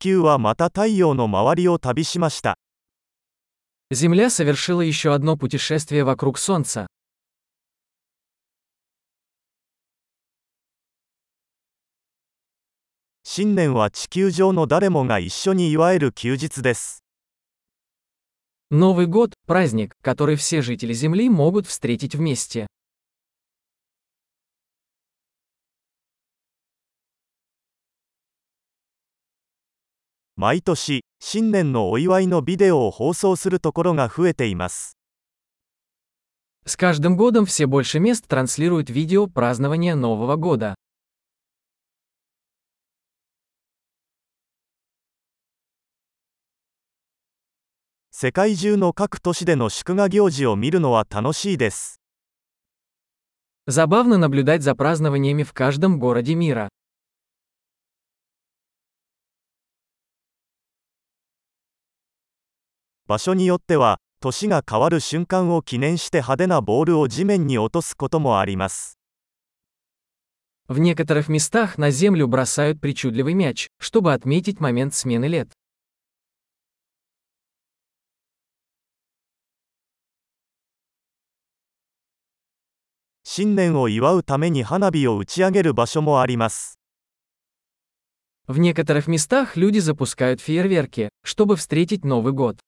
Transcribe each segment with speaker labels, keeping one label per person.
Speaker 1: 球はまた太陽の周りを旅しました。
Speaker 2: Земля совершила еще одно путешествие вокруг Солнца.
Speaker 1: 新年は地球上の誰もが一緒に祝える休日です。
Speaker 2: Новый год – праздник, который все жители Земли могут встретить вместе.
Speaker 1: 毎年、新年のお祝いのビデオを放送するところが増えています。
Speaker 2: С каждым годом все больше мест транслируют видео празднования Нового года.
Speaker 1: 世界中の各都市での祝賀行事を見るのは楽しいです。
Speaker 2: Забавно наблюдать за празднованиями в каждом городе мира.
Speaker 1: 場所によっては年が変わる瞬間を記念して派手なボールを地面に落とすこともあります。
Speaker 2: В некоторых местах на землю бросают причудливый мяч, чтобы отметить момент смены лет.
Speaker 1: 新年を祝うために花火を打ち上げる場所もあります。
Speaker 2: В некоторых местах люди запускают фейерверки, чтобы встретить Новый год.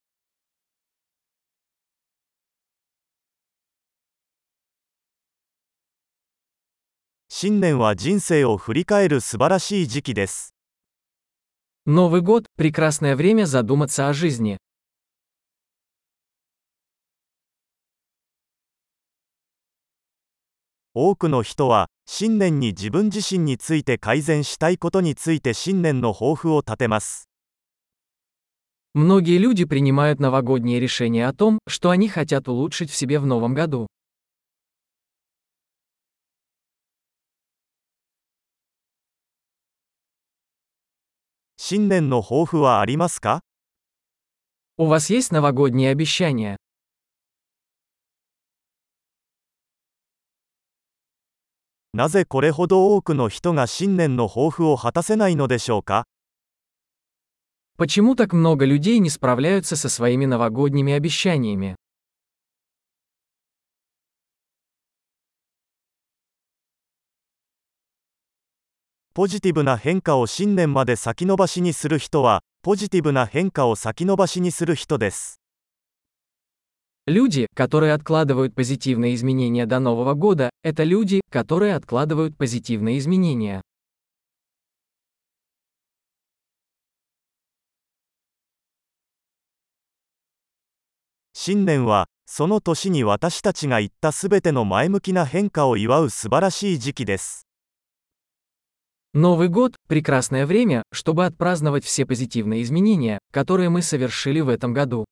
Speaker 1: 新年は人生を振り返る素晴らしい時期です。
Speaker 2: Новый год – прекрасное время задуматься о жизни.
Speaker 1: 多くの人は新年に自分自身について改善したいことについて新年の抱負を立てます。
Speaker 2: Многие люди принимают новогодние решения о том, что они хотят улучшить в себе в новом году.
Speaker 1: 新年の抱負はありますか
Speaker 2: У вас есть новогодние обещания?
Speaker 1: なぜこれほど多くの人が新年の抱負を果たせないのでしょうか
Speaker 2: Почему так много людей не справляются со своими новогодними обещаниями?
Speaker 1: ポジティブな変化を新年まで先延ばしにする人は、ポジティブな変化を先延ばしにする人です。
Speaker 2: Люди, которые откладывают позитивные изменения до Нового года, это люди, которые откладывают позитивные изменения.
Speaker 1: 新年は、その年に私たちが言ったすべての前向きな変化を祝う素晴らしい時期です。
Speaker 2: Новый год – прекрасное время, чтобы отпраздновать все позитивные изменения, которые мы совершили в этом году.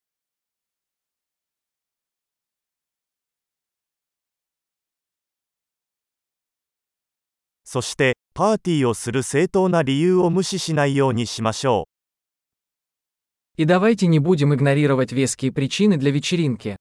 Speaker 2: И давайте не будем игнорировать веские причины для вечеринки.